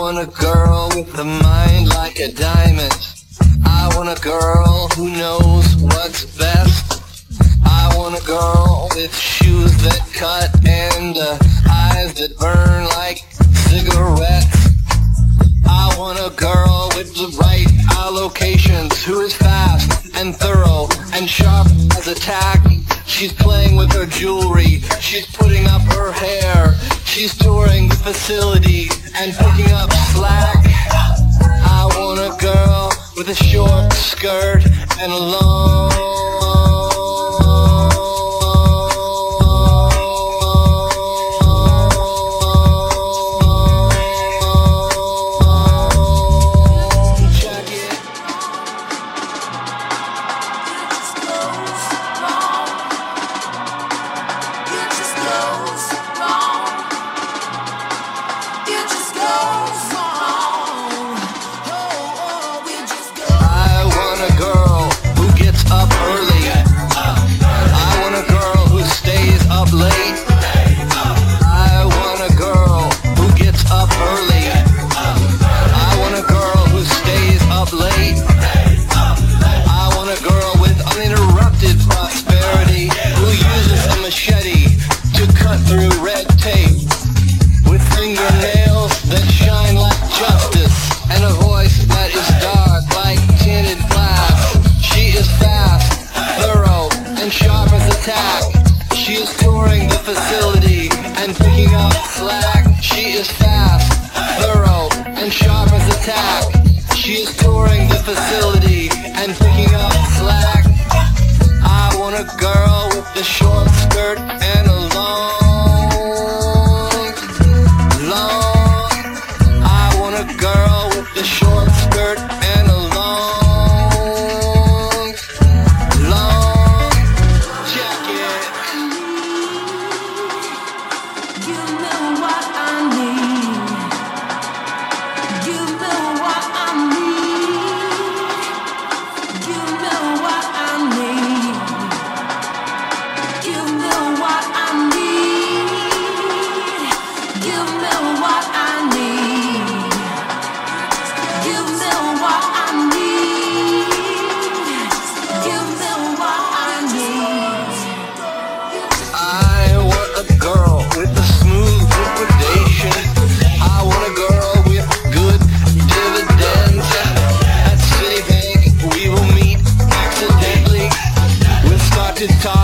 want a girl with a mind like a diamond. I want a girl who knows what's best. I want a girl with shoes that cut and uh, eyes that burn like cigarettes. I want a girl with the right allocations who is fast and thorough and sharp as a tack. She's playing with her jewelry. She's putting up her hair. She's touring the facility and picking up slack. I want a girl with a short skirt and a long facility and picking up slack. She is fast, thorough, and sharp as a tack. She is touring the facility and picking up slack. I want a girl with a short You know what I need. just talk.